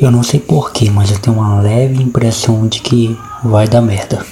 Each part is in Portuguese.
Eu não sei porquê, mas eu tenho uma leve impressão de que vai dar merda.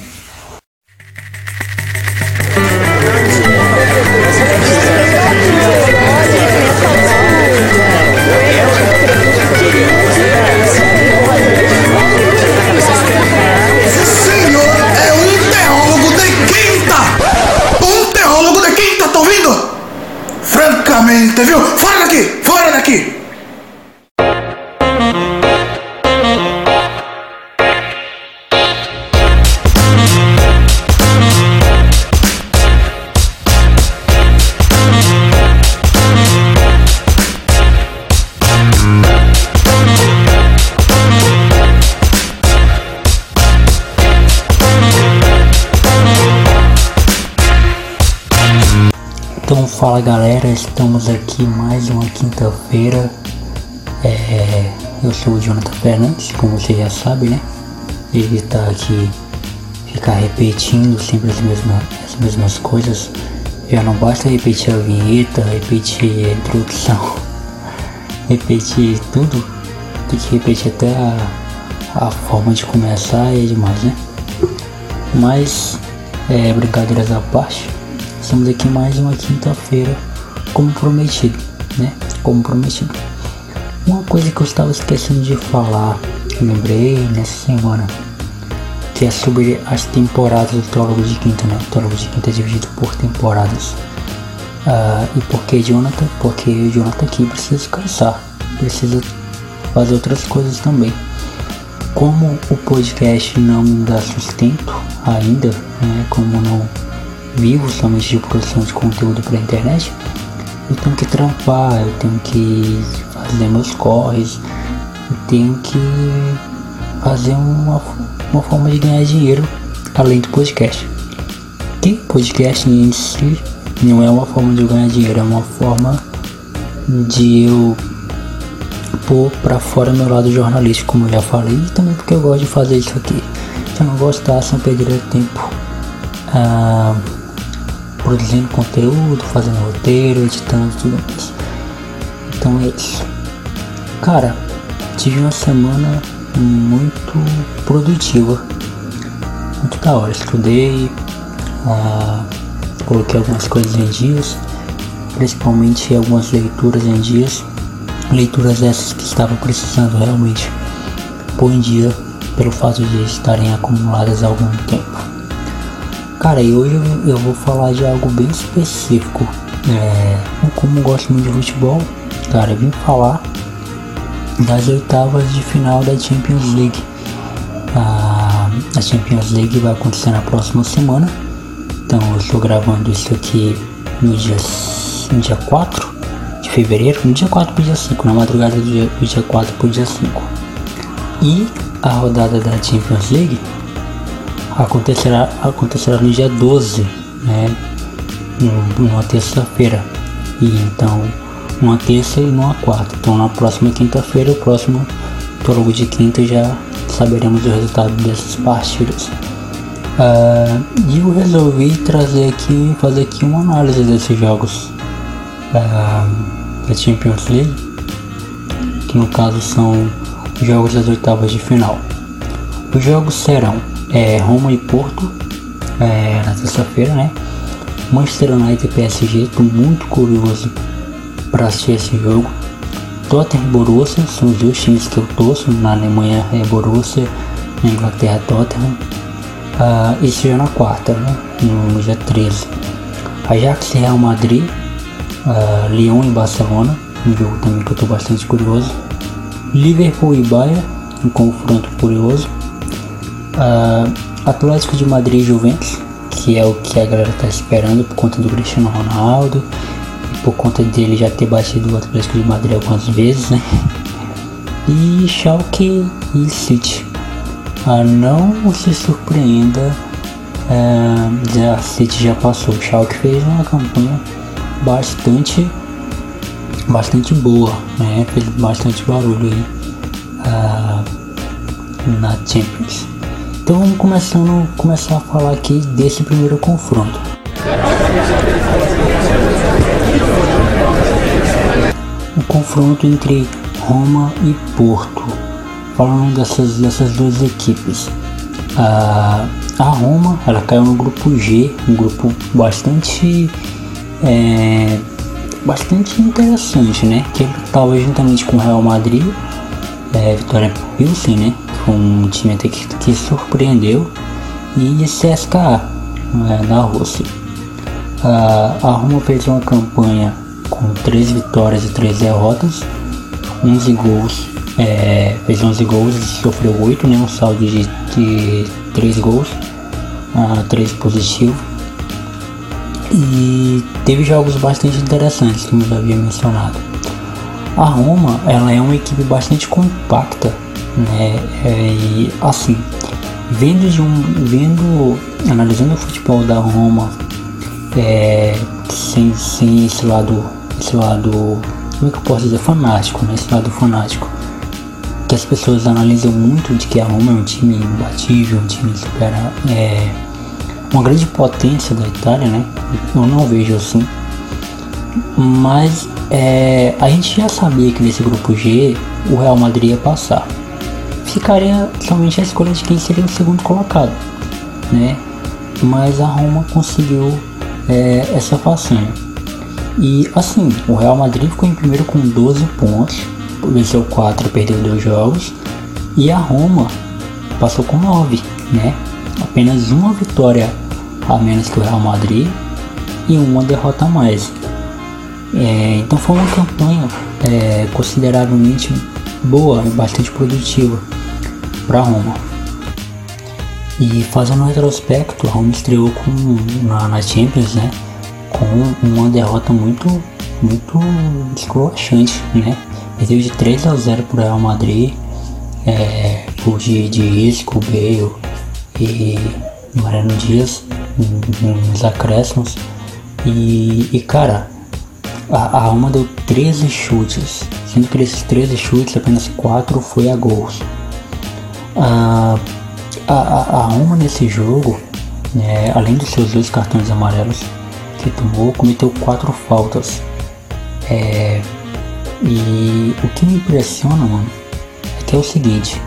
Quinta-feira. É, eu sou o Jonathan Fernandes, como você já sabe, né? Ele tá aqui ficar repetindo sempre as mesmas, as mesmas coisas. Já não basta repetir a vinheta, repetir a introdução, repetir tudo, tem que repetir até a, a forma de começar é demais, né? Mas é, brincadeiras à parte. Estamos aqui mais uma quinta-feira, como prometido, né? Uma coisa que eu estava esquecendo de falar, lembrei nessa semana, que é sobre as temporadas do Teólogo de Quinta, né? O Teólogo de Quinta é dividido por temporadas. Uh, e por que Jonathan? Porque o Jonathan aqui precisa descansar, precisa fazer outras coisas também. Como o podcast não me dá sustento ainda, né? Como não vivo somente de produção de conteúdo para internet, eu tenho que trampar, eu tenho que fazer meus corres, eu tenho que fazer uma, uma forma de ganhar dinheiro além do podcast. Que podcast em si não é uma forma de eu ganhar dinheiro, é uma forma de eu pôr para fora meu lado jornalístico, como eu já falei, e também porque eu gosto de fazer isso aqui. Se eu não gostasse, eu perderia tempo. Ah, produzindo conteúdo, fazendo roteiro, editando tudo mais. Então é isso. Cara, tive uma semana muito produtiva. Muito da hora. Estudei, ah, coloquei algumas coisas em dias, principalmente algumas leituras em dias. Leituras essas que estava precisando realmente pôr em dia pelo fato de estarem acumuladas há algum tempo. Cara, e hoje eu vou falar de algo bem específico. É, como gosto muito de futebol, cara, eu vim falar das oitavas de final da Champions League. A, a Champions League vai acontecer na próxima semana. Então eu estou gravando isso aqui no dia, no dia 4 de fevereiro, no dia 4 para dia 5, na madrugada do dia, do dia 4 para dia 5. E a rodada da Champions League acontecerá, acontecerá no dia 12, né? Numa terça-feira. E então, uma terça e uma quarta. Então, na próxima quinta-feira, o próximo prólogo de quinta, já saberemos o resultado dessas partidas. Uh, e eu resolvi trazer aqui, fazer aqui uma análise desses jogos uh, da Champions League, que no caso são os jogos das oitavas de final. Os jogos serão é, Roma e Porto é, na terça-feira, né? Manchester United e PSG, estou muito curioso para assistir esse jogo. Tottenham e Borussia são os dois times que eu torço. Na Alemanha é Borussia, na Inglaterra é Tottenham. Uh, esse já na quarta, né? No, no dia 13. Ajax e Real Madrid, uh, Lyon e Barcelona, um jogo também que eu estou bastante curioso. Liverpool e Bayern, um confronto curioso. Uh, Atlético de Madrid e Juventus, que é o que a galera tá esperando por conta do Cristiano Ronaldo por conta dele já ter batido o Atlético de Madrid algumas vezes, né? E Schalke e City. Uh, não se surpreenda, uh, a City já passou. O Schalke fez uma campanha bastante bastante boa, né? Fez bastante barulho aí uh, na Champions. Então vamos começando, começar a falar aqui desse primeiro confronto. O confronto entre Roma e Porto. falando dessas, dessas duas equipes. A, a Roma, ela caiu no grupo G, um grupo bastante é, bastante interessante, né? Que estava juntamente com o Real Madrid, é, Vitória Pilsen, né? Um time até que, que surpreendeu e CSKA é, na Rússia. A, a Roma fez uma campanha com 3 vitórias e 3 derrotas, 11 gols, é, fez 11 gols e sofreu 8, né? Um saldo de, de 3 gols, uh, 3 positivo. E teve jogos bastante interessantes, como eu já havia mencionado. A Roma, ela é uma equipe bastante compacta, né? É, e assim, vendo de um, vendo, analisando o futebol da Roma, é, sem, sem esse lado, esse lado, como é que eu posso dizer, fanático, né? Esse lado fanático que as pessoas analisam muito de que a Roma é um time imbatível, um time super, é, uma grande potência da Itália, né? Eu não vejo assim. Mas é, a gente já sabia que nesse grupo G o Real Madrid ia passar. Ficaria somente a escolha de quem seria o segundo colocado, né? Mas a Roma conseguiu é, essa façanha. E assim, o Real Madrid ficou em primeiro com 12 pontos, venceu 4 perdeu 2 jogos. E a Roma passou com 9, né? Apenas uma vitória a menos que o Real Madrid e uma derrota a mais. É, então foi uma campanha é, consideravelmente boa e bastante produtiva para Roma. E fazendo um retrospecto, Roma estreou com, na, na Champions, né? Com uma derrota muito, muito escroachante, né? Perdeu de 3 a 0 para o Real Madrid, é, por de, de Isco, Bale e Mariano Dias nos acréscimos. E, e cara, a, a Alma deu 13 chutes, sendo que desses 13 chutes apenas 4 foi a gols. A, a, a Alma nesse jogo, né, além dos seus dois cartões amarelos que tomou, cometeu 4 faltas. É, e o que me impressiona, mano, é que é o seguinte: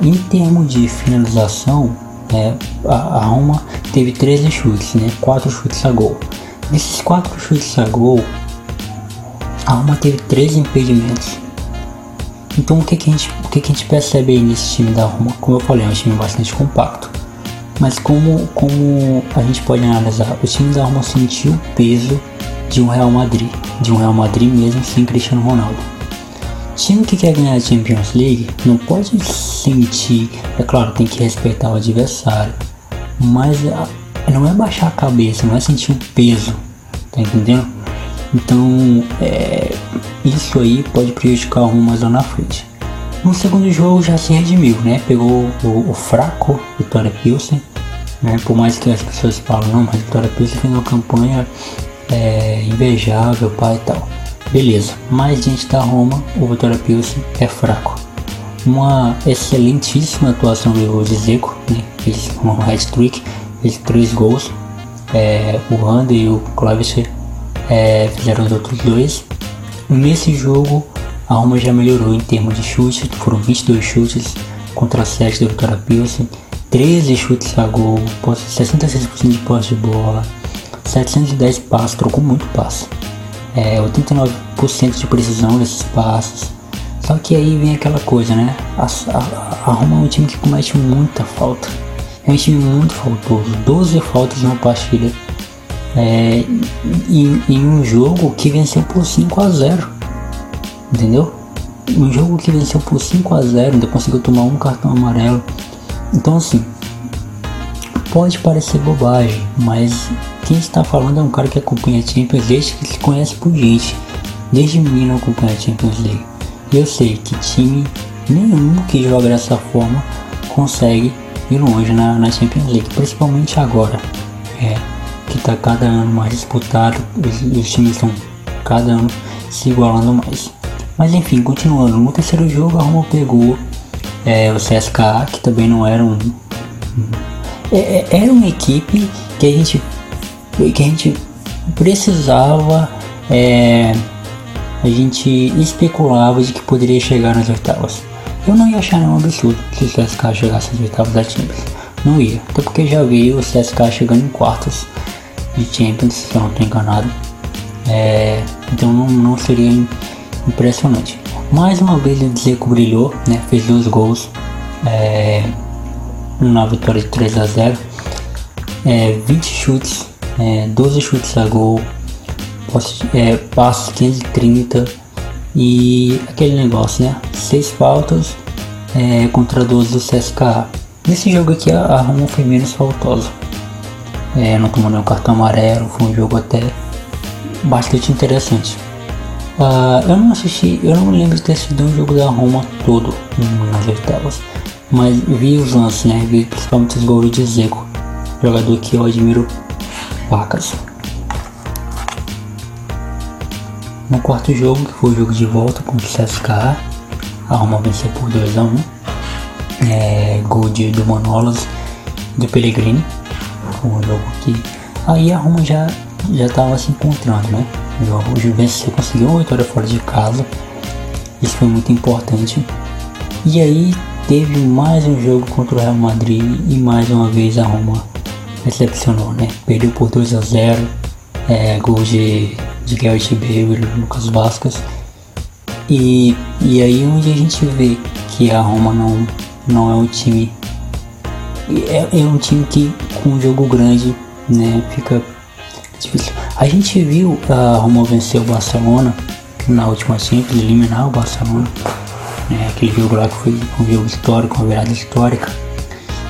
em termos de finalização, é, a, a Alma teve 13 chutes, né? 4 chutes a gol. Desses 4 chutes a gol, a Alma teve 13 impedimentos. Então o que, que, a, gente, o que, que a gente percebe aí nesse time da Roma? Como eu falei, é um time bastante compacto. Mas como, como a gente pode analisar, o time da Roma sentiu o peso de um Real Madrid, de um Real Madrid mesmo sem Cristiano Ronaldo. Time que quer ganhar a Champions League não pode sentir, é claro, tem que respeitar o adversário, mas não é baixar a cabeça, não é sentir o peso, tá entendendo? Então, é, isso aí pode prejudicar o mais lá na frente. No segundo jogo já se redimiu, né? Pegou o, o fraco Vitória Pilsen, né? Por mais que as pessoas falam, não, mas Vitória Pilsen fez uma campanha é, invejável, pai e tal. Beleza, mas diante da Roma, o Vitória Pilsen é fraco. Uma excelentíssima atuação do Zizeco, né? fez um hat-trick, fez três gols. É, o Rander e o Klavister é, fizeram os outros dois. Nesse jogo, a Roma já melhorou em termos de chutes, foram 22 chutes contra 7 do Vitória Pilsen, 13 chutes a gol, 66% de posse de bola, 710 passos, trocou muito passo é, 89% de precisão desses passos. Só que aí vem aquela coisa, né? A, a, a Roma é um time que comete muita falta. É um time muito faltoso. 12 faltas uma partida. É, em, em um jogo que venceu por 5 a 0 Entendeu? Um jogo que venceu por 5 a 0 ainda conseguiu tomar um cartão amarelo. Então assim, pode parecer bobagem, mas quem está falando é um cara que acompanha a Champions desde que se conhece por gente. Desde menino acompanha a Champions League. E eu sei que time nenhum que joga dessa forma consegue ir longe na, na Champions League, principalmente agora. É, que está cada ano mais disputado, os, os times estão cada ano se igualando mais. Mas enfim, continuando, no terceiro jogo a Roma pegou é, o CSKA, que também não era um. É, é, era uma equipe que a gente que a gente precisava, é, a gente especulava de que poderia chegar nas oitavas. Eu não ia achar nenhum absurdo se o CSK chegasse às oitavas da Champions. Não ia, até porque já vi o CSK chegando em quartos de Champions, se eu não estou enganado. É, então não, não seria impressionante. Mais uma vez o Dzeko brilhou, né? fez dois gols é, na vitória de 3 a 0 é, 20 chutes, é, 12 chutes a gol, é, passos 530 e aquele negócio, né? 6 faltas é, contra 12 do CSKA. Nesse jogo aqui a, Roma foi menos faltosa. É, não tomou nenhum cartão amarelo, foi um jogo até bastante interessante. Uh, eu não assisti, eu não lembro de ter sido um jogo da Roma todo nas oitavas, mas vi os lances, né? Vi principalmente os gols de Zeco, jogador que eu admiro vacas. No quarto jogo, que foi o jogo de volta contra o CSKA, a Roma venceu por 2x1. Um, é, gol de, do Manolas do Pellegrini. Um jogo que. Aí a Roma já já estava se encontrando, né? O Juventus conseguiu uma vitória fora de casa. Isso foi muito importante. E aí teve mais um jogo contra o Real Madrid e mais uma vez a Roma decepcionou, né? Perdeu por 2 a 0, é, gol de de Gareth Bale e Lucas Vasquez. E, e aí onde a gente vê que a Roma não, não é um time. É, é um time que com um jogo grande né, fica difícil. A gente viu a Roma vencer o Barcelona na última Champions, eliminar o Barcelona. Né, aquele jogo lá que foi um jogo histórico, uma virada histórica.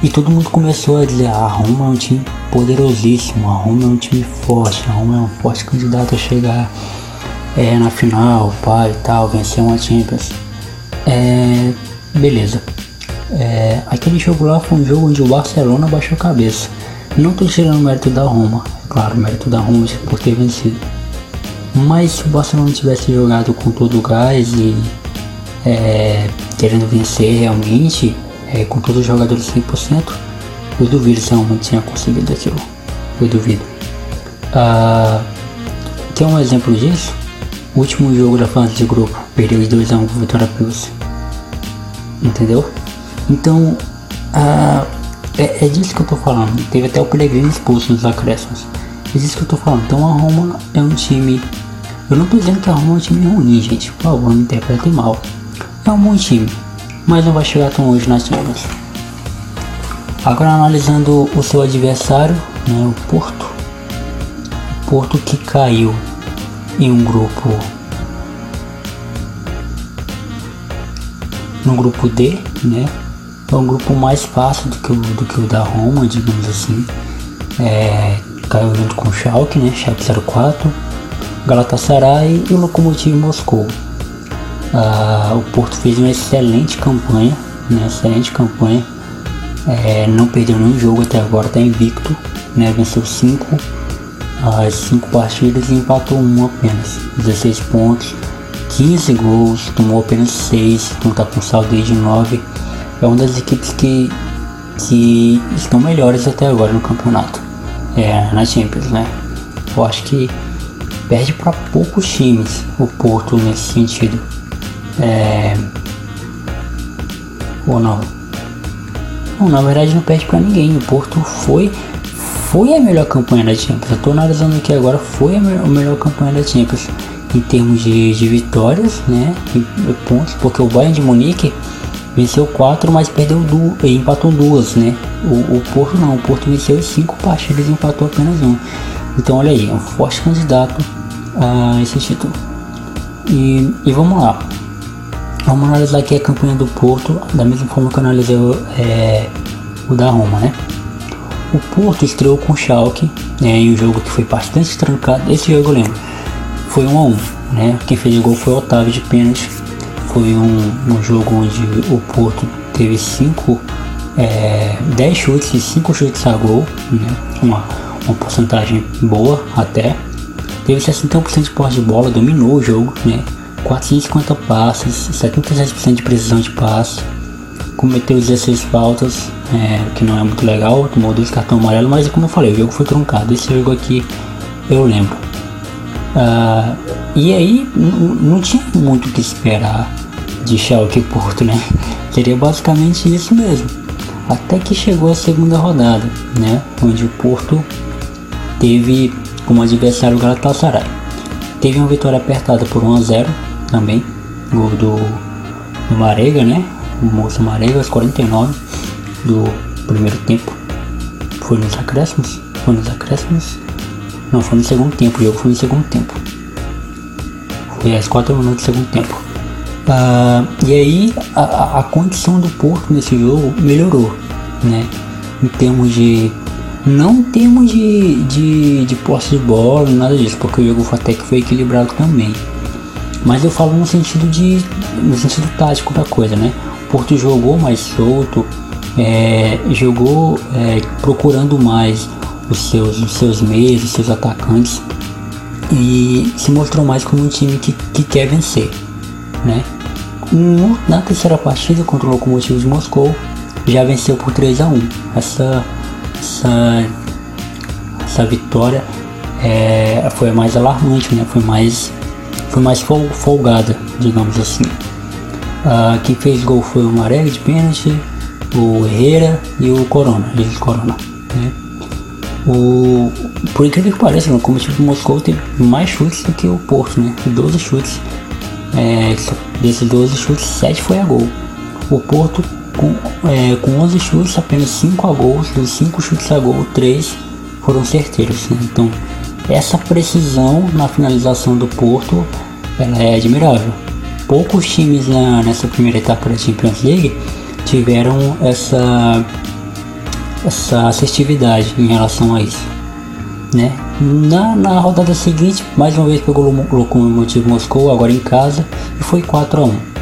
E todo mundo começou a dizer: ah, a Roma é um time poderosíssimo, a Roma é um time forte, a Roma é um forte candidato a chegar é, na final, pai e tal, vencer uma Champions. É, beleza. É, aquele jogo lá foi um jogo onde o Barcelona baixou a cabeça. Não estou tirando o mérito da Roma, é claro, o mérito da Roma por ter vencido. Mas se o Barcelona tivesse jogado com todo o gás e é, querendo vencer realmente, é, com todos os jogadores 100%, eu duvido se a Roma tinha conseguido aquilo. Eu duvido. Ah, quer um exemplo disso? O último jogo da fase de grupo, perdeu os 2x1 com Vitória Plus. Entendeu? Então, é, é, disso que eu tô falando. Teve até o Pellegrini expulso nos acréscimos. É disso que eu tô falando. Então a Roma é um time. Eu não tô dizendo que a Roma é um time ruim, gente. Por favor, não interpretem mal. É um bom time mas não vai chegar tão longe nas Champions. Agora analisando o seu adversário, né, o Porto. O Porto que caiu em um grupo no grupo D, né? É um grupo mais fácil do que o, do que o da Roma, digamos assim. É, caiu junto com o Schalke, né? Schalke 04, Galatasaray e o Lokomotiv Moscou. Uh, o Porto fez uma excelente campanha, né? Excelente campanha. É, não perdeu nenhum jogo até agora, está invicto, né? Venceu 5 as 5 partidas e empatou uma apenas. 16 pontos, 15 gols, tomou apenas 6, então está com saldo de 9. É uma das equipes que, que estão melhores até agora no campeonato. É, na Champions, né? Eu acho que perde para poucos times o Porto nesse sentido. É... Ou não? Não, na verdade não perde para ninguém. O Porto foi foi a melhor campanha da Champions. Eu tô analisando aqui agora, foi a, me a melhor campanha da Champions em termos de, de vitórias, né? E, pontos, porque o Bayern de Munique venceu quatro, mas perdeu duas, e empatou duas, né? O, o Porto não, o Porto venceu cinco partidas e empatou apenas uma. Então olha aí, é um forte candidato a esse título. E, e vamos lá. Vamos analisar aqui a campanha do Porto, da mesma forma que eu analisei é, o da Roma, né? O Porto estreou com o Schalke, né, em um jogo que foi bastante trancado. Esse jogo eu lembro, foi 1 a 1 né? Quem fez o gol foi o Otávio de pênalti. Foi um, um jogo onde o Porto teve 5, é, 10 chutes e 5 chutes a gol, né? Uma, uma porcentagem boa até. Teve 61% de posse de bola, dominou o jogo, né? 450 passes, 77% de precisão de passe, cometeu 16 faltas, é, que não é muito legal, tomou dois cartões amarelos, mas como eu falei, o jogo foi truncado. Esse jogo aqui eu lembro. Uh, e aí não tinha muito o que esperar de Schalke e Porto, né? Seria basicamente isso mesmo. Até que chegou a segunda rodada, né? Onde o Porto teve como adversário o Galatasaray. Teve uma vitória apertada por 1 a 0 também. Gol do, do Marega, né? O moço Marega aos 49 do primeiro tempo. Foi nos acréscimos? Foi nos acréscimos? Não, foi no segundo tempo. O jogo foi no segundo tempo. Foi às 4 minutos do segundo tempo. Uh, e aí a, a, condição do Porto nesse jogo melhorou, né? Em termos de. Não em termos de, de, de posse de bola, nada disso, porque o jogo até que foi equilibrado também. Mas eu falo no sentido de. no sentido tático da coisa, né? O Porto jogou mais solto, é, jogou é, procurando mais os seus, os seus meios, os seus atacantes e se mostrou mais como um time que, que quer vencer, né? No, na terceira partida contra o Lokomotiv de Moscou já venceu por 3 a 1 essa, essa, essa vitória é, foi mais alarmante, né? Foi mais, foi mais folgada, digamos assim. Uh, quem fez gol foi o Maré de pênalti, o Herrera e o Corona, Jesus Corona. Né? O, por incrível que pareça, o Lokomotiv de Moscou teve mais chutes do que o Porto, né? 12 chutes. É, desses 12 chutes, 7 foi a gol. O Porto, com, é, com 11 chutes, apenas 5 a gols. Dos 5 chutes a gol, 3 foram certeiros. Né? Então, essa precisão na finalização do Porto ela é admirável. Poucos times na, nessa primeira etapa da Champions League tiveram essa essa assertividade em relação a isso. Né? Na, na rodada seguinte, mais uma vez pegou o Lokomotiv Moscou, agora em casa, e foi 4 a 1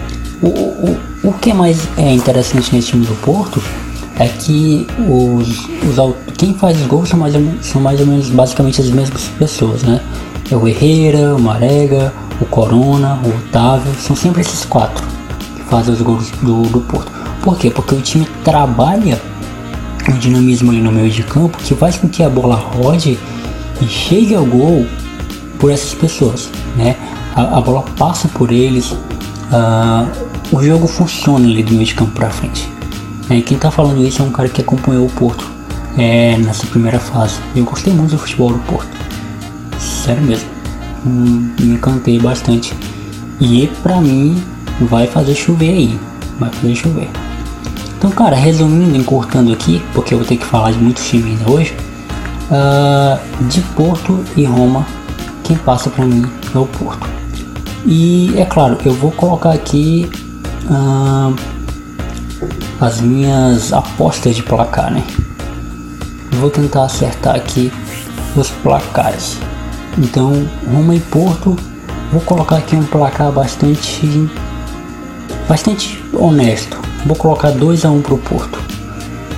o, o, o que mais é interessante nesse time do Porto é que os, os quem faz os gols são mais, são mais ou menos basicamente as mesmas pessoas, né? É o Herrera, o Marega, o Corona, o Otávio, são sempre esses quatro que fazem os gols do, do Porto. Por quê? Porque o time trabalha um dinamismo ali no meio de campo que faz com que a bola rode e ao gol por essas pessoas, né? A, a bola passa por eles, uh, o jogo funciona ali do meio de campo para frente. É, quem tá falando isso é um cara que acompanhou o Porto é, nessa primeira fase. Eu gostei muito do futebol do Porto, sério mesmo, hum, me encantei bastante. E pra mim vai fazer chover aí, vai fazer chover. Então, cara, resumindo, encurtando aqui, porque eu vou ter que falar de muitos times hoje. Uh, de Porto e Roma, quem passa para mim é o Porto. E é claro, eu vou colocar aqui uh, as minhas apostas de placar, né? Vou tentar acertar aqui os placares. Então, Roma e Porto, vou colocar aqui um placar bastante bastante honesto. Vou colocar 2 a 1 um pro Porto.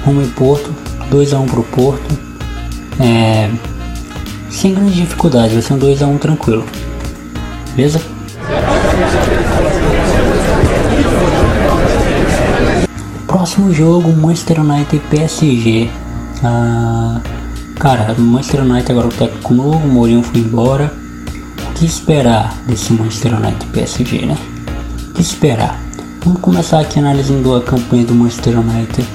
Roma e Porto, 2 a 1 um pro Porto. É, sem grande dificuldade, vai ser um 2 a 1 um tranquilo. Beleza? Próximo jogo, Manchester United e PSG. Ah, cara, Manchester United agora o técnico novo, o Mourinho foi embora. O que esperar desse Manchester United e PSG, né? O que esperar? Vamos começar aqui analisando a campanha do Manchester United.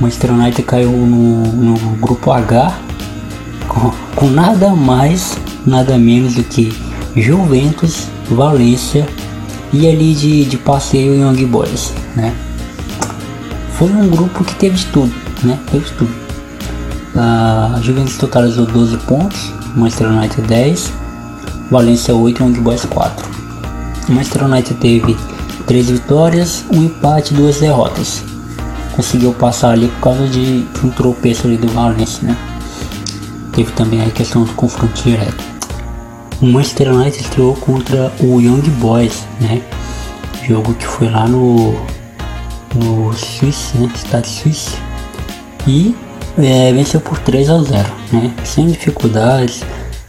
Manchester United caiu no, no grupo H com, com, nada mais, nada menos do que Juventus, Valência e ali de, de passeio Young Boys, né? Foi um grupo que teve de tudo, né? Teve de tudo. A Juventus totalizou 12 pontos, Manchester United 10, Valência 8 e Young Boys 4. O Manchester United teve três vitórias, um empate, duas derrotas. Conseguiu passar ali por causa de um tropeço ali do Valencia, né? Teve também a questão do confronto direto. O Manchester United estreou contra o Young Boys, né? Jogo que foi lá no no Suíça, né? Estado Suíça. E é, venceu por 3 a 0, né? Sem dificuldades.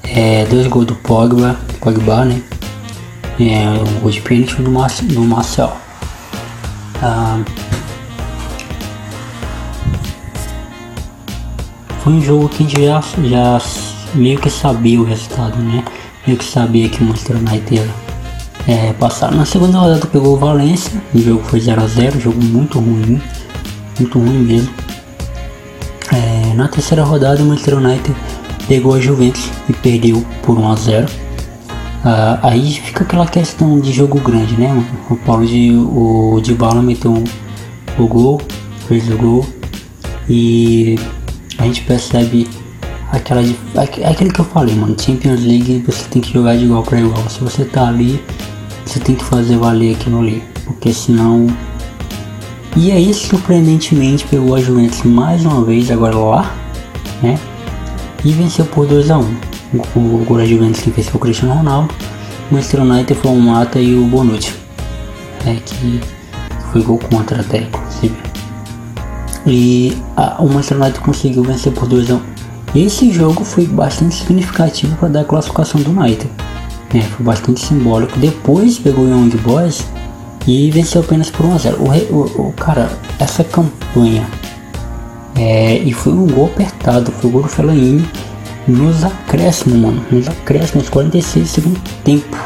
É, dois gols do Pogba, Pogba, né? é, o gol de pênalti do, do Marcel. Ah, foi um jogo que já, já meio que sabia o resultado, né? Meio que sabia que o Manchester United ia, é, passaram. Na segunda rodada pegou o Valência, o jogo foi 0x0, jogo muito ruim, muito ruim mesmo. É, na terceira rodada o Manchester United pegou a Juventus e perdeu por 1x0. Ah, aí fica aquela questão de jogo grande, né? O Paulo de o de Bala meteu o gol, fez o gol e a gente percebe aquela aquele que eu falei, mano, Champions League você tem que jogar de igual para igual. Se você tá ali, você tem que fazer valer aquilo ali, porque senão e aí surpreendentemente pegou a Juventus mais uma vez agora lá, né? E venceu por 2 a 1. O, o gol da Juventus que fez foi o Cristiano Ronaldo. O Manchester United foi o Mata e o Bonucci. É que foi gol contra até, inclusive. E a, o Manchester United conseguiu vencer por 2 a 1. Esse jogo foi bastante significativo para dar a classificação do United. É, foi bastante simbólico. Depois pegou o Young Boys e venceu apenas por 1 a 0. O, o, o cara, essa campanha é, e foi um gol apertado, foi o gol do Fellaini nos acréscimos, mano, nos acréscimos, 46 segundo tempo.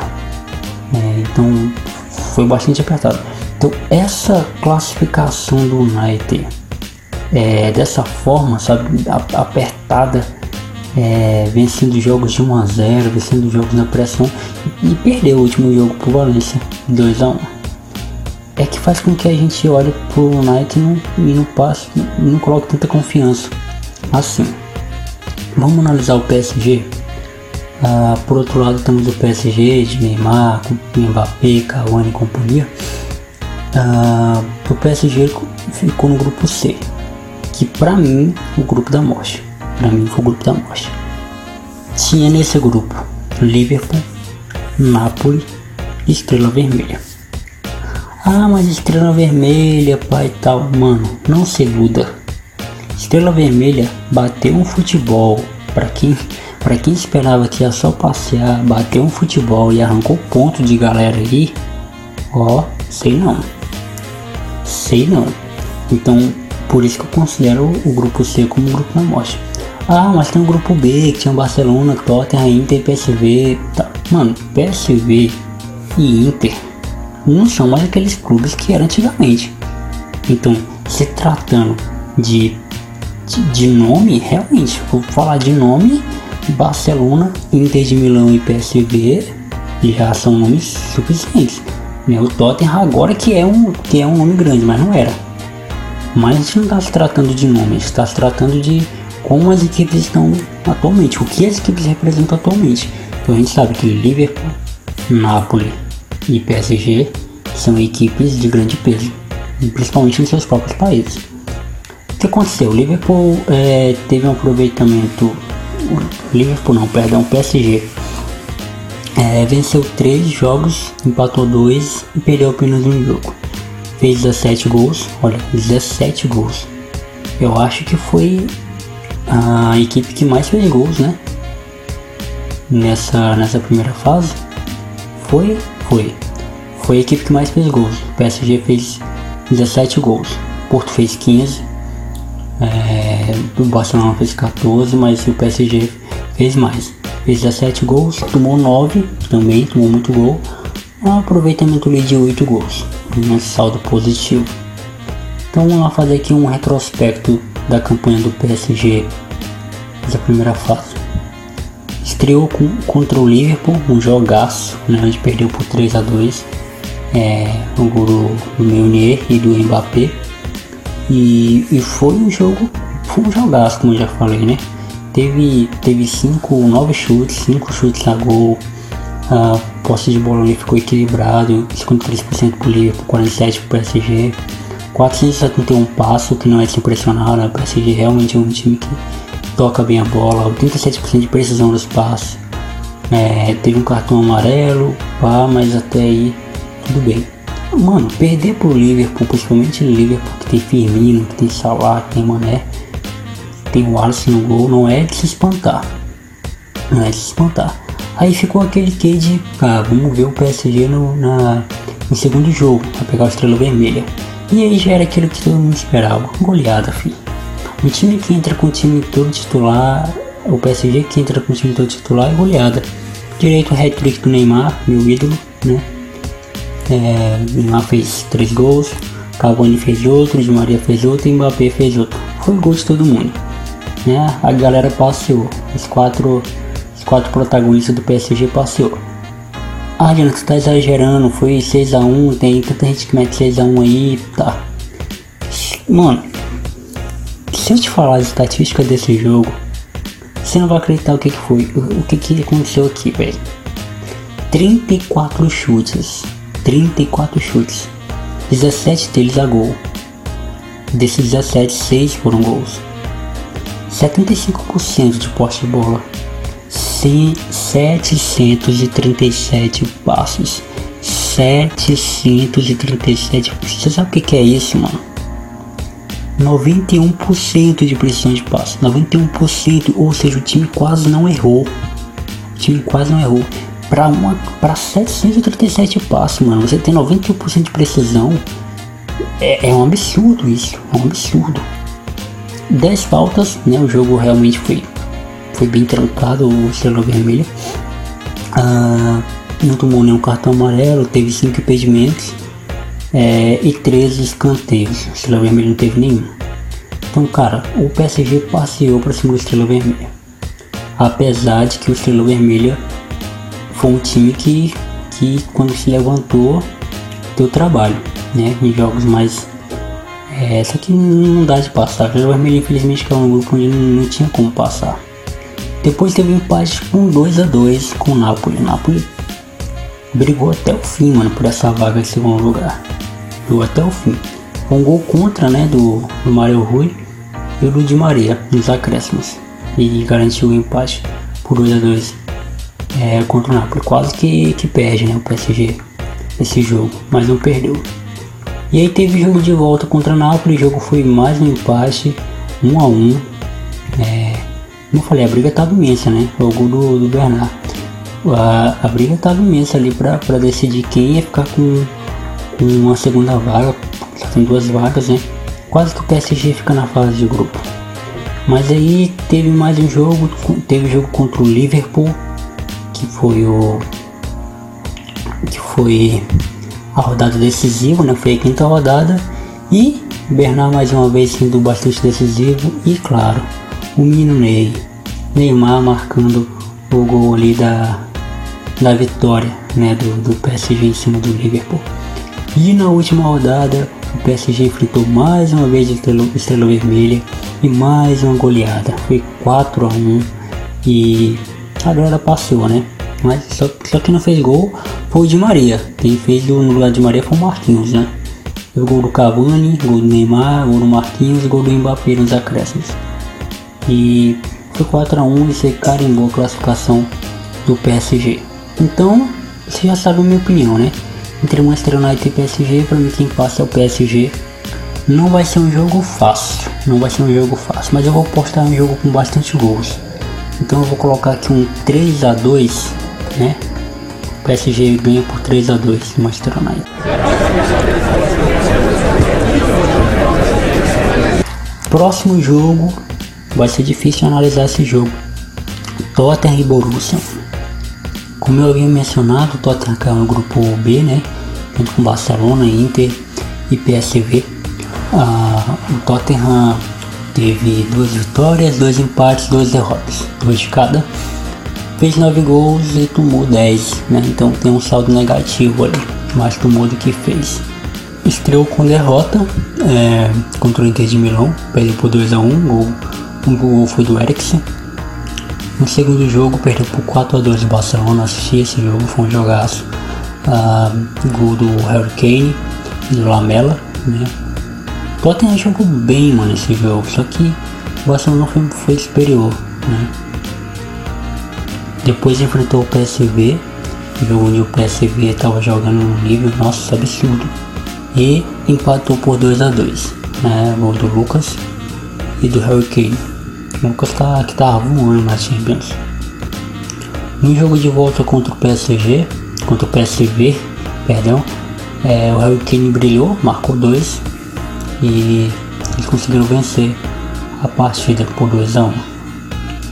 É, então foi bastante apertado. Então essa classificação do United é, dessa forma, sabe, apertada, é, vencendo jogos de 1 a 0, vencendo jogos na pressão e, perdeu o último jogo pro Valência 2 a 1 é que faz com que a gente olhe pro United e não, e não passe, e não coloque tanta confiança. Assim, vamos analisar o PSG. Ah, por outro lado temos o PSG de Neymar, Mbappé, Cavani e companhia. Ah, o PSG ficou no grupo C, que para mim o grupo da morte. Para mim foi o grupo da morte. Tinha nesse grupo Liverpool, Napoli e Estrela Vermelha. Ah, mas estrela vermelha, pai tal. Mano, não se iluda. Estrela vermelha bateu um futebol. Para quem, pra quem esperava que ia só passear, bateu um futebol e arrancou ponto de galera aí. Ó, sei não. Sei não. Então, por isso que eu considero o grupo C como grupo da morte. Ah, mas tem o grupo B que tinha Barcelona, Tottenham, Inter, PSV. Tá. Mano, PSV e Inter não são mais aqueles clubes que eram antigamente. Então, se tratando de, de, de nome, realmente, vou falar de nome, Barcelona, Inter de Milão e PSV já são nomes suficientes. Né? O Tottenham agora que é, um, que é um nome grande, mas não era. Mas a gente não está se tratando de nomes, está se tratando de como as equipes estão atualmente, o que as equipes representam atualmente. Então a gente sabe que Liverpool, Napoli, e PSG são equipes de grande peso, principalmente nos seus próprios países. O que aconteceu? O Liverpool é, teve um aproveitamento. Liverpool não, perdão, PSG. É, venceu 3 jogos, empatou 2 e perdeu apenas um jogo. Fez 17 gols, olha, 17 gols. Eu acho que foi a equipe que mais fez gols, né? Nessa, nessa primeira fase. Foi foi. Foi a equipe que mais fez gols. O PSG fez 17 gols. Porto fez 15. É, o Barcelona fez 14, mas o PSG fez mais. Fez 17 gols, tomou 9 também, tomou muito gol. Um aproveitamento de 8 gols. Um saldo positivo. Então vamos lá fazer aqui um retrospecto da campanha do PSG da primeira fase. Estreou com, contra o Liverpool, um jogaço, né? A gente perdeu por 3 a 2 é, o gol do, do Meunier e do Mbappé. E, e foi um jogo, foi um jogaço, como eu já falei, né? Teve, teve cinco, nove chutes, cinco chutes a gol. A posse de bola ficou equilibrado, 53% pro Liverpool, 47% pro PSG. 471 passos, que não é de se impressionar, né? O PSG realmente é um time que toca bem a bola, 87% de precisão dos passes. É, teve um cartão amarelo, pá, mas até aí tudo bem. Mano, perder pro Liverpool, principalmente o Liverpool que tem Firmino, que tem Salah, que tem Mané, tem o Alisson no gol, não é de se espantar. Não é de se espantar. Aí ficou aquele que de, ah, vamos ver o PSG no, na, no segundo jogo, pra pegar a estrela vermelha. E aí já era aquilo que todo mundo esperava, goleada, filho. O time que entra com o time todo titular, o PSG que entra com o time todo titular é goleada. Direito o hat-trick do Neymar, meu ídolo, né? É, Neymar fez três gols, Cavani fez outro, Di Maria fez outro e Mbappé fez outro. Foi gol de todo mundo. Né? A galera passeou. Os quatro, quatro protagonistas do PSG passeou. Ah, Diana, você tá exagerando, foi 6x1, tem tanta gente que mete 6x1 aí, tá. Mano, se eu te falar a estatística desse jogo, você não vai acreditar o que, que foi, o que, que aconteceu aqui, velho. 34 chutes, 34 chutes, 17 deles a gol. Desses 17, 6 foram gols. 75% de poste de bola. 737 passos. 737. Você sabe o que, que é isso, mano? 91% de precisão de passe. 91%, ou seja, o time quase não errou. O time quase não errou. Para 737 passos, mano, você tem 91% de precisão. É, é um absurdo isso, é um absurdo. 10 faltas, né? O jogo realmente foi foi bem trancado o Estrela Vermelha. Ah, não tomou nenhum cartão amarelo, teve 5 impedimentos é, e 13 escanteios. O Estrela Vermelha não teve nenhum. Então, cara, o PSG passeou para cima do Estrela Vermelha. Apesar de que o Estrela Vermelha foi um time que, que quando se levantou, deu trabalho, né? Em jogos mais. É, essa aqui não dá de passar. O Vermelha, infelizmente, que é um grupo onde não, não tinha como passar. Depois teve um empate com 2 a 2 com o Napoli. O Napoli brigou até o fim, mano, por essa vaga em segundo lugar. Brigou até o fim. Um gol contra, né, do, do Mário Rui e do Di Maria nos acréscimos. E garantiu o empate por 2 a 2 é, contra o Napoli. Quase que, que perde, né, o PSG esse jogo, mas não perdeu. E aí teve jogo de volta contra o Napoli. O jogo foi mais um empate, 1 um a 1 um. É, como eu falei, a briga tava imensa, né? O gol do, do Bernard. A, a briga tava imensa ali pra decidir quem ia ficar com, com uma segunda vaga. Só tem duas vagas, né? Quase que o PSG fica na fase de grupo. Mas aí teve mais um jogo, teve jogo contra o Liverpool, que foi o. que foi a rodada decisiva, né? Foi a quinta rodada. E Bernard mais uma vez sendo bastante decisivo e claro, o menino Ney, Neymar marcando o gol ali da, da vitória né, do, do PSG em cima do Liverpool. E na última rodada o PSG enfrentou mais uma vez o Estrela Vermelha e mais uma goleada. Foi 4 a 1 e a galera passou, né? Mas só, só que não fez gol foi o de Maria. Quem fez no lugar de Maria foi o Marquinhos, né? O gol do Cavani, gol do Neymar, gol do Marquinhos, gol do Mbappé nos acréscimos. E foi 4 a 1 e você carimbou a classificação do PSG. Então, você já sabe a minha opinião, né? Entre Manchester United e PSG, para mim quem passa é o PSG. Não vai ser um jogo fácil, não vai ser um jogo fácil, mas eu vou postar um jogo com bastante gols. Então eu vou colocar aqui um 3 a 2, né? O PSG ganha por 3 a 2 Manchester United. Próximo jogo vai ser difícil analisar esse jogo. Tottenham e Borussia. Como eu havia mencionado, o Tottenham caiu no grupo B, né? Junto com Barcelona, Inter e PSV. Ah, o Tottenham teve duas vitórias, dois empates, duas derrotas, dois de cada. Fez 9 gols e tomou 10, né? Então tem um saldo negativo ali, mais tomou do que fez. Estreou com derrota é, contra o Inter de Milão, perdeu por 2 a 1 gol o gol foi do Eriksen. No segundo jogo, perdeu por 4 a 2 do Barcelona. Assisti esse jogo, foi um jogaço. Ah, gol do Harry Kane e do Lamela. Né? O Tottenham jogou bem, mano, esse jogo. Só que o Barcelona foi, foi superior. Né? Depois enfrentou o PSV. Jogo onde o PSV estava jogando no nível, nossa, absurdo. E empatou por 2 a 2 né? Gol do Lucas e do Harry Kane. Lucas tá, que tá voando na Champions. No jogo de volta contra o PSG, contra o PSV, perdão, é, o Harry Kane brilhou, marcou dois e eles conseguiram vencer a partida por 2 a 1 um.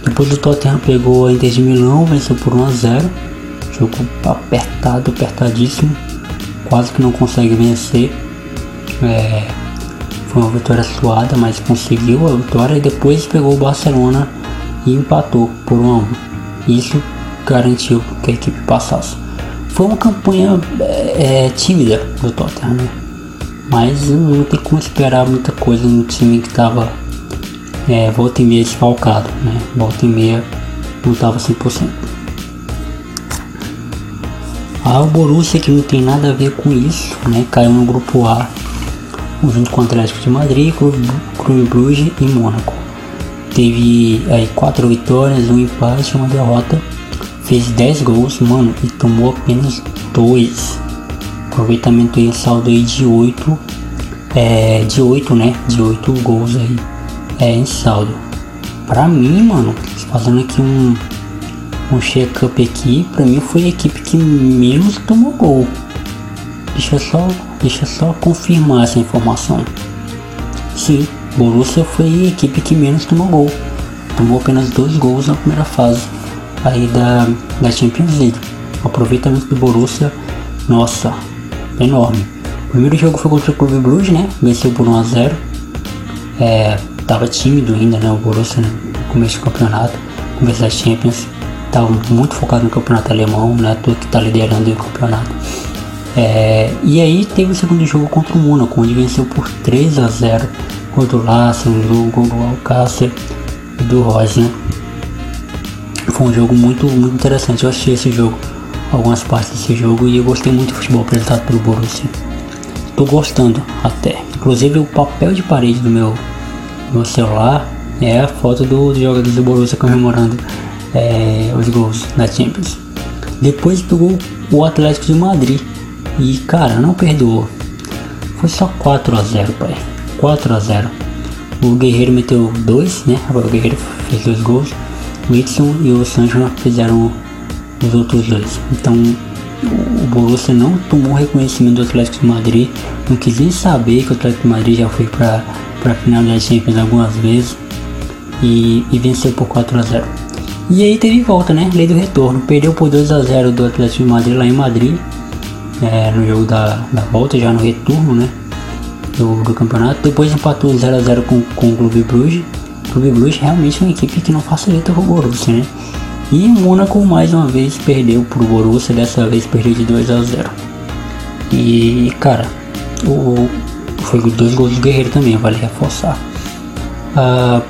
Depois o Tottenham pegou a Inter de Milão, venceu por 1 a 0 Jogo apertado, apertadíssimo. quase que não consegue vencer. É, foi uma vitória suada, mas conseguiu a vitória e depois pegou o Barcelona e empatou por 1 a 1. Isso garantiu que a equipe passasse. Foi uma campanha é, é tímida do Tottenham, né? mas não tem como esperar muita coisa no time que estava é, volta e meia desfalcado, né? Volta e meia não estava 100%. A Borussia que não tem nada a ver com isso, né? Caiu no grupo A junto com o Atlético de Madrid, Clube, Bruges e Mônaco. Teve aí quatro vitórias, um empate, uma derrota. Fez 10 gols, mano, e tomou apenas 2. Aproveitamento em saldo aí de 8. É, de 8, né? De 8 gols aí. É em saldo. Pra mim, mano, fazendo aqui um, um check-up aqui, pra mim foi a equipe que menos tomou gol. Deixa só, deixa só confirmar essa informação. Sim, Borussia foi a equipe que menos tomou gol. Tomou apenas dois gols na primeira fase aí da, da Champions League. O aproveitamento do Borussia, nossa, enorme. O primeiro jogo foi contra o Clube Bruges, né? Venceu por 1 a 0. É, tava tímido ainda, né? O Borussia né? no começo do campeonato, começo da Champions. Tava muito focado no campeonato alemão, né? Tudo que tá liderando o campeonato. É, e aí teve o segundo jogo contra o Monaco, onde venceu por 3 a 0 contra o Lassen, o gol do Alcácer e do Roger. Foi um jogo muito, muito interessante. Eu assisti esse jogo, algumas partes desse jogo, e eu gostei muito do futebol apresentado pelo Borussia. Tô gostando até. Inclusive o papel de parede do meu, meu celular é a foto do, do jogador do Borussia comemorando é, os gols da Champions. Depois pegou o Atlético de Madrid e cara, não perdoou. Foi só 4 a 0 pai. 4 a 0 O Guerreiro meteu dois, né? O Guerreiro fez dois gols. O Whitson e o Sancho fizeram os outros dois. Então o Borussia não tomou reconhecimento do Atlético de Madrid. Não quis nem saber que o Atlético de Madrid já foi para a final da Champions algumas vezes. E, e venceu por 4 a 0 E aí teve volta, né? Lei do retorno. Perdeu por 2 a 0 do Atlético de Madrid lá em Madrid é, no jogo da, da volta, já no retorno, né? Do, do campeonato. Depois empatou 0x0 com, com o Clube Bruges. O Clube Bruges realmente é uma equipe que não facilita o Borussia, né? E o Mônaco mais uma vez perdeu pro Borussia, dessa vez perdeu de 2 a 0 E cara, o, foi dois gols do Guerreiro também, vale reforçar. Uh,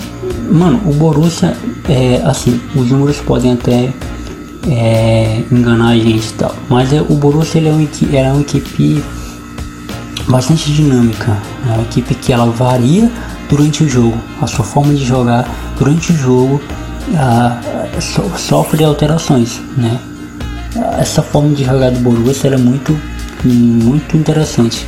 mano, o Borussia, é, assim, os números podem até é, enganar a gente e tal. Mas é, o Borussia ele é, uma, é uma equipe bastante dinâmica. É uma equipe que ela varia durante o jogo. A sua forma de jogar durante o jogo a, so, sofre alterações, né? Essa forma de jogar do Borussia é muito, muito interessante.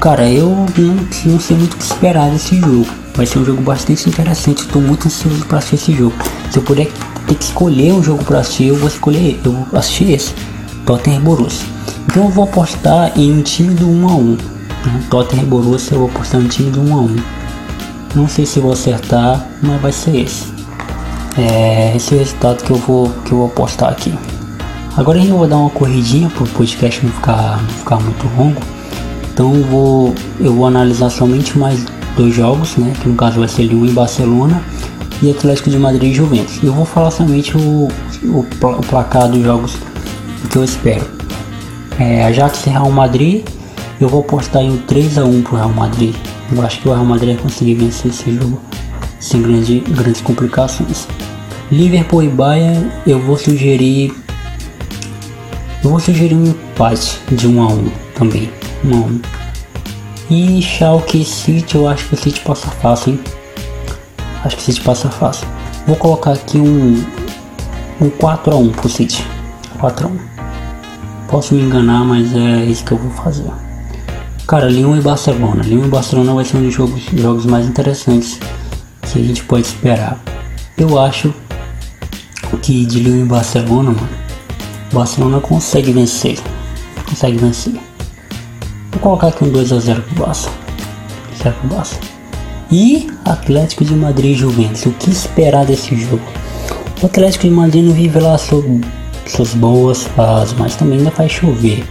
Cara, eu não, não sei muito o que esperar desse jogo. Vai ser um jogo bastante interessante. Estou muito ansioso para assistir esse jogo. Se eu puder ter que escolher um jogo para assistir, eu vou escolher, eu vou assistir esse, Tottenham Borussia. Então eu vou apostar em um time do 1 a 1. Né? Tottenham Borussia eu vou apostar em um time do 1 a 1. Não sei se vou acertar, mas vai ser esse. É esse é o resultado que eu vou que eu vou apostar aqui. Agora eu vou dar uma corridinha para o podcast não ficar, não ficar muito longo. Então eu vou eu vou analisar somente mais dois jogos, né? Que no caso vai ser Lyon e Barcelona e Atlético de Madrid e Juventus. Eu vou falar somente o, o, o placar dos jogos que eu espero. É, Ajax e Real Madrid, eu vou apostar em um 3x1 pro Real Madrid. Eu acho que o Real Madrid vai conseguir vencer esse jogo sem grande, grandes complicações. Liverpool e Bayern, eu vou sugerir. Eu vou sugerir um empate de 1 a 1 também. 1 a 1. E Schalke City, eu acho que o City passa fácil, hein? Acho que o City passa fácil. Vou colocar aqui um, um 4x1 pro City. 4x1. Posso me enganar, mas é isso que eu vou fazer. Cara, Lyon e Barcelona. Lyon e Barcelona vai ser um dos jogos, jogos mais interessantes que a gente pode esperar. Eu acho que de Lyon e Barcelona, mano, Barcelona consegue vencer. Consegue vencer. Vou colocar aqui um 2x0 pro Barça. 0 pro Barça. E Atlético de Madrid e Juventus. O que esperar desse jogo? O Atlético de Madrid não vive lá suas boas fases, mas também ainda faz chover.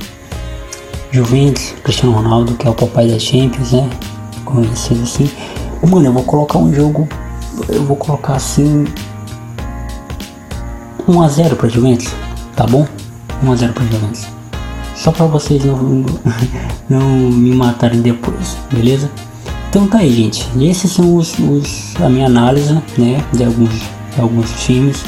Juventus, Cristiano Ronaldo, que é o papai da Champions, né? Conhecido assim. Mano, eu vou colocar um jogo. Eu vou colocar assim. 1x0 pra Juventus, tá bom? 1x0 pra Juventus. Só pra vocês não, não me matarem depois, beleza? Então tá aí, gente. Esses são os, os, a minha análise, né? De alguns, de alguns times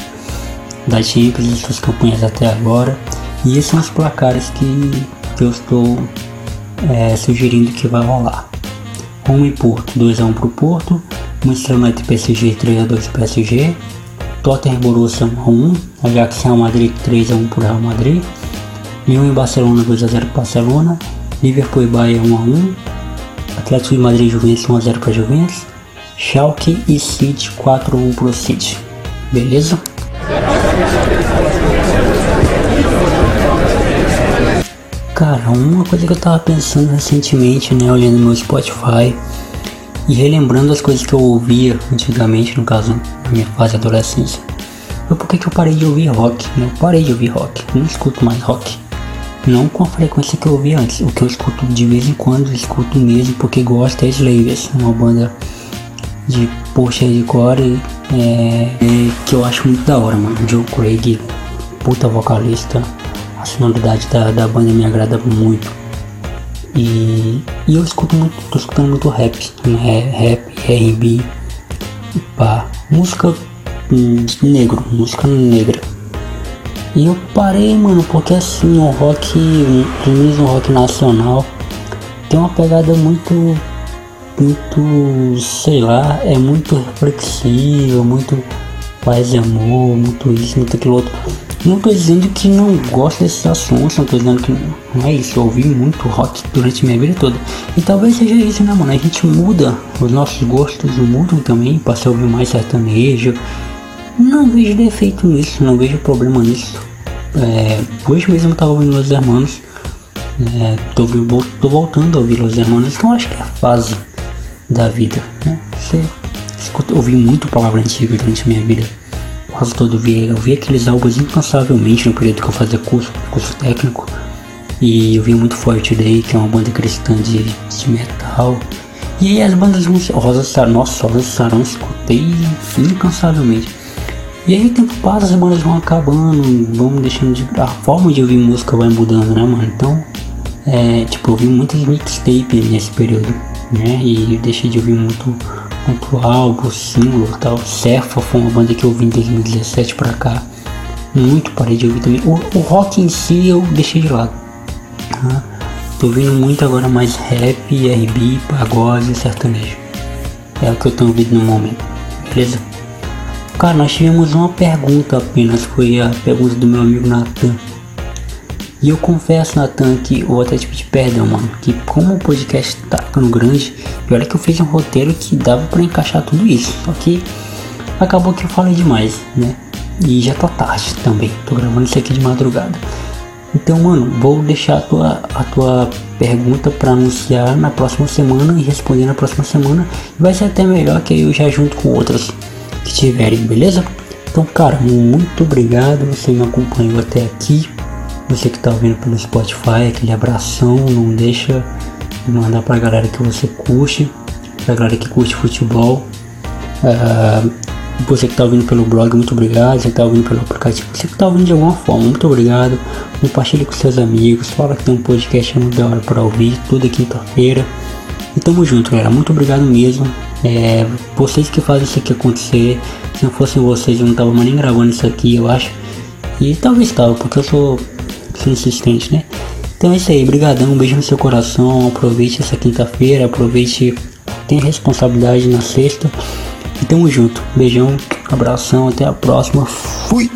da Champions e suas campanhas até agora. E esses são os placares que, que eu estou é, sugerindo que vai rolar. Roma e Porto, 2x1 pro Porto. Manchester United PSG, 3x2 PSG. Tottenham Borussia 1x1. Ajax Real Madrid, 3x1 pro Real Madrid. Lyon e Barcelona, 2x0 pro Barcelona. Liverpool e Bahia 1x1. Atlético de Madrid e Juventus 1x0 para Juventus. Schalke e City 4x1 pro City. Beleza? Cara, uma coisa que eu tava pensando recentemente, né, olhando meu Spotify e relembrando as coisas que eu ouvia antigamente, no caso, na minha fase de adolescência, foi porque que eu parei de ouvir rock, né? Eu parei de ouvir rock, não escuto mais rock. Não com a frequência que eu ouvia antes, o que eu escuto de vez em quando, escuto mesmo porque gosto é Slavers, uma banda de poxa de core é, é, que eu acho muito da hora, mano. Joe Craig, puta vocalista, a sonoridade da, da banda me agrada muito. E, e eu escuto muito, tô escutando muito rap, rap, R&B, pá, música negro, música negra. E eu parei, mano, porque assim, o rock, menos o rock nacional, tem uma pegada muito, muito, sei lá, é muito reflexiva, muito paz e amor, muito isso, muito aquilo outro. Não tô dizendo que não gosto desses assuntos, não tô dizendo que não é isso. Eu ouvi muito rock durante minha vida toda. E talvez seja isso, né, mano? A gente muda, os nossos gostos mudam também. Passei a ouvir mais sertanejo. Não vejo defeito nisso, não vejo problema nisso. É, hoje mesmo eu tava ouvindo Los Hermanos. É, tô, tô, voltando a ouvir Los Hermanos, então acho que é a fase da vida. Né? Você escuta, ouvi muito palavra antiga durante a minha vida quase todo dia. Eu vi aqueles álbuns incansavelmente no período que eu fazia curso, curso técnico. E eu vi muito Forte Day, que é uma banda cristã de, de metal. E as bandas Rosa Sarão, nossa, Rosa Sarão escutei incansavelmente. E aí o tempo passa, as bandas vão acabando, vão deixando de. A forma de ouvir música vai mudando, né, mano? Então, é, tipo, eu vi muitas mixtapes nesse período, né? E deixei de ouvir muito muito álbum, single e tal. Cefa foi uma banda que eu ouvi em 2017 pra cá. Muito parei de ouvir também. O, o rock em si eu deixei de lado. Tá? Tô ouvindo muito agora mais rap, RB, pagode sertanejo. É o que eu tô ouvindo no momento. Beleza? Cara, nós tivemos uma pergunta apenas. Foi a pergunta do meu amigo Nathan. E eu confesso, Natan, que vou até te pedir perdão, mano. Que como o podcast tá ficando grande, e olha que eu fiz um roteiro que dava para encaixar tudo isso. Só que acabou que eu falei demais, né? E já tá tarde também. Tô gravando isso aqui de madrugada. Então, mano, vou deixar a tua, a tua pergunta para anunciar na próxima semana e responder na próxima semana. Vai ser até melhor que eu já junto com outras que tiverem, beleza? Então, cara, muito obrigado. Você me acompanhou até aqui. Você que está ouvindo pelo Spotify, aquele abração, não deixa de mandar pra galera que você curte, pra galera que curte futebol. Uh, você que está ouvindo pelo blog, muito obrigado. Você que está ouvindo pelo aplicativo, você que está ouvindo de alguma forma, muito obrigado. Compartilhe com seus amigos, fala que tem um podcast muito da hora para ouvir, toda quinta-feira. E tamo junto, galera. Muito obrigado mesmo. É, vocês que fazem isso aqui acontecer. Se não fossem vocês, eu não tava nem gravando isso aqui, eu acho. E talvez tava, porque eu sou insistente, né? Então é isso aí, brigadão, um beijo no seu coração, aproveite essa quinta-feira, aproveite, tenha responsabilidade na sexta e tamo junto. Beijão, abração, até a próxima, fui!